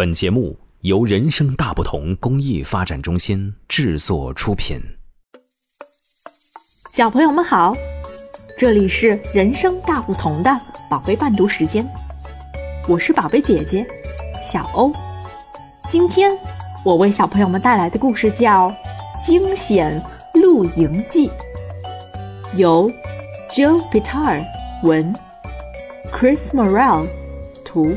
本节目由人生大不同公益发展中心制作出品。小朋友们好，这里是人生大不同的宝贝伴读时间，我是宝贝姐姐小欧。今天我为小朋友们带来的故事叫《惊险露营记》，由 Joe Pitar 文，Chris Morel 图。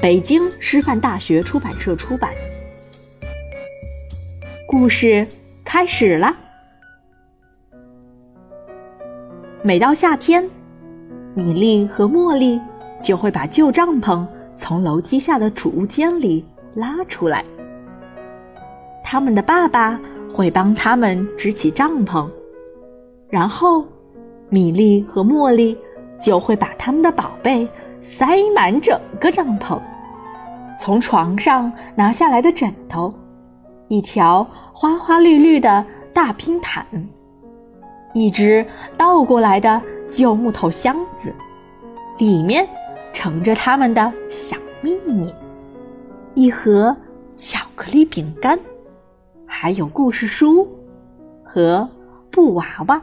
北京师范大学出版社出版。故事开始了。每到夏天，米莉和茉莉就会把旧帐篷从楼梯下的储物间里拉出来。他们的爸爸会帮他们支起帐篷，然后米莉和茉莉就会把他们的宝贝。塞满整个帐篷，从床上拿下来的枕头，一条花花绿绿的大拼毯，一只倒过来的旧木头箱子，里面盛着他们的小秘密，一盒巧克力饼干，还有故事书和布娃娃，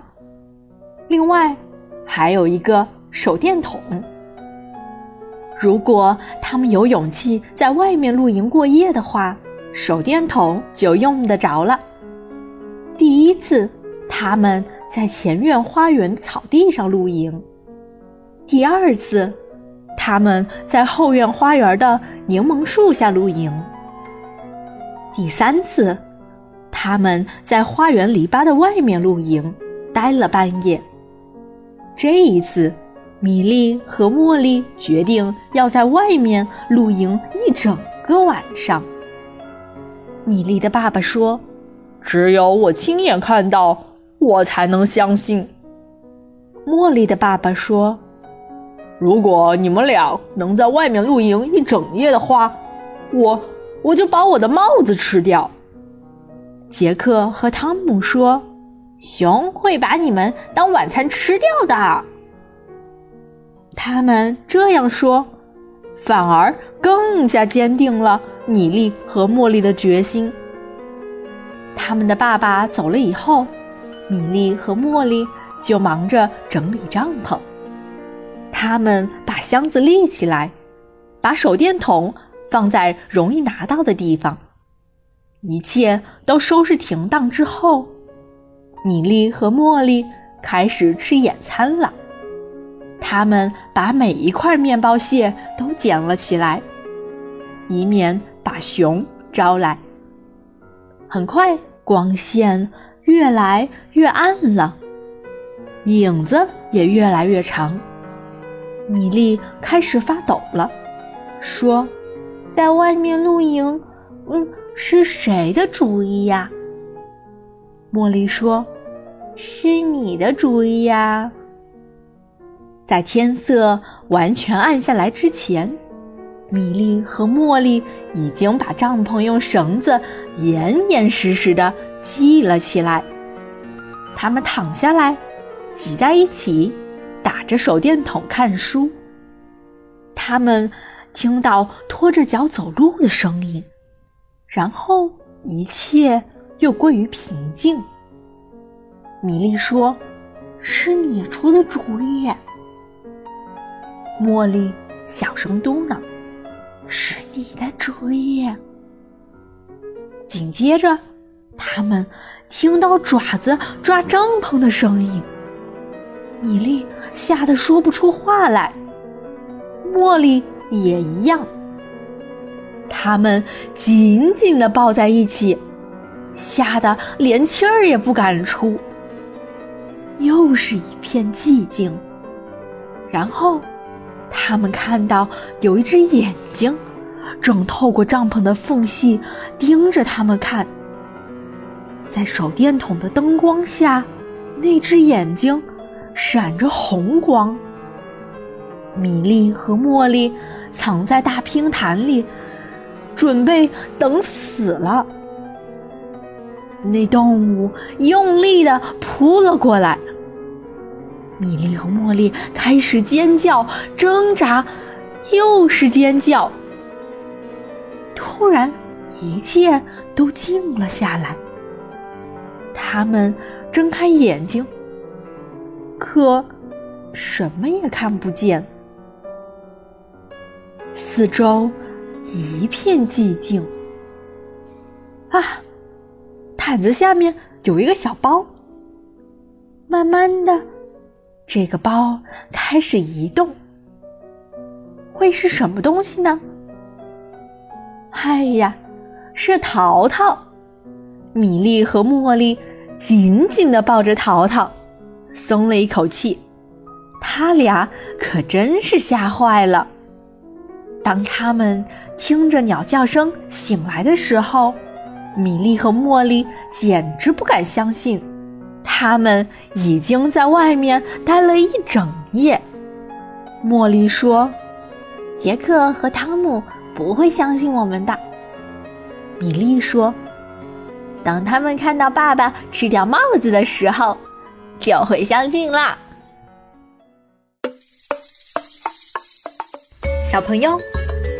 另外还有一个手电筒。如果他们有勇气在外面露营过夜的话，手电筒就用得着了。第一次，他们在前院花园草地上露营；第二次，他们在后院花园的柠檬树下露营；第三次，他们在花园篱笆的外面露营，待了半夜。这一次。米莉和茉莉决定要在外面露营一整个晚上。米莉的爸爸说：“只有我亲眼看到，我才能相信。”茉莉的爸爸说：“如果你们俩能在外面露营一整夜的话，我我就把我的帽子吃掉。”杰克和汤姆说：“熊会把你们当晚餐吃掉的。”他们这样说，反而更加坚定了米莉和茉莉的决心。他们的爸爸走了以后，米莉和茉莉就忙着整理帐篷。他们把箱子立起来，把手电筒放在容易拿到的地方。一切都收拾停当之后，米莉和茉莉开始吃野餐了。他们把每一块面包屑都捡了起来，以免把熊招来。很快，光线越来越暗了，影子也越来越长。米莉开始发抖了，说：“在外面露营，嗯，是谁的主意呀？”茉莉说：“是你的主意呀。”在天色完全暗下来之前，米莉和茉莉已经把帐篷用绳子严严实实的系了起来。他们躺下来，挤在一起，打着手电筒看书。他们听到拖着脚走路的声音，然后一切又归于平静。米莉说：“是你出的主意。”茉莉小声嘟囔：“是你的主意。”紧接着，他们听到爪子抓帐篷的声音。米莉吓得说不出话来，茉莉也一样。他们紧紧的抱在一起，吓得连气儿也不敢出。又是一片寂静，然后。他们看到有一只眼睛，正透过帐篷的缝隙盯着他们看。在手电筒的灯光下，那只眼睛闪着红光。米莉和茉莉藏在大拼毯里，准备等死了。那动物用力的扑了过来。米莉和茉莉开始尖叫、挣扎，又是尖叫。突然，一切都静了下来。他们睁开眼睛，可什么也看不见。四周一片寂静。啊，毯子下面有一个小包。慢慢的，这个包开始移动。会是什么东西呢？哎呀，是淘淘！米粒和茉莉紧紧的抱着淘淘，松了一口气。他俩可真是吓坏了。当他们听着鸟叫声醒来的时候，米粒和茉莉简直不敢相信，他们已经在外面待了一整夜。茉莉说。杰克和汤姆不会相信我们的，米莉说：“等他们看到爸爸吃掉帽子的时候，就会相信啦。”小朋友，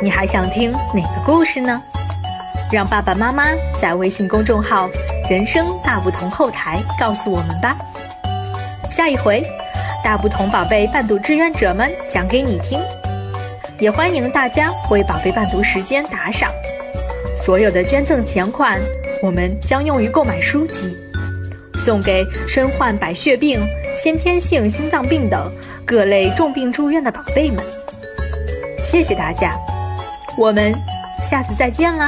你还想听哪个故事呢？让爸爸妈妈在微信公众号“人生大不同”后台告诉我们吧。下一回，大不同宝贝伴读志愿者们讲给你听。也欢迎大家为宝贝伴读时间打赏，所有的捐赠钱款，我们将用于购买书籍，送给身患白血病、先天性心脏病等各类重病住院的宝贝们。谢谢大家，我们下次再见啦！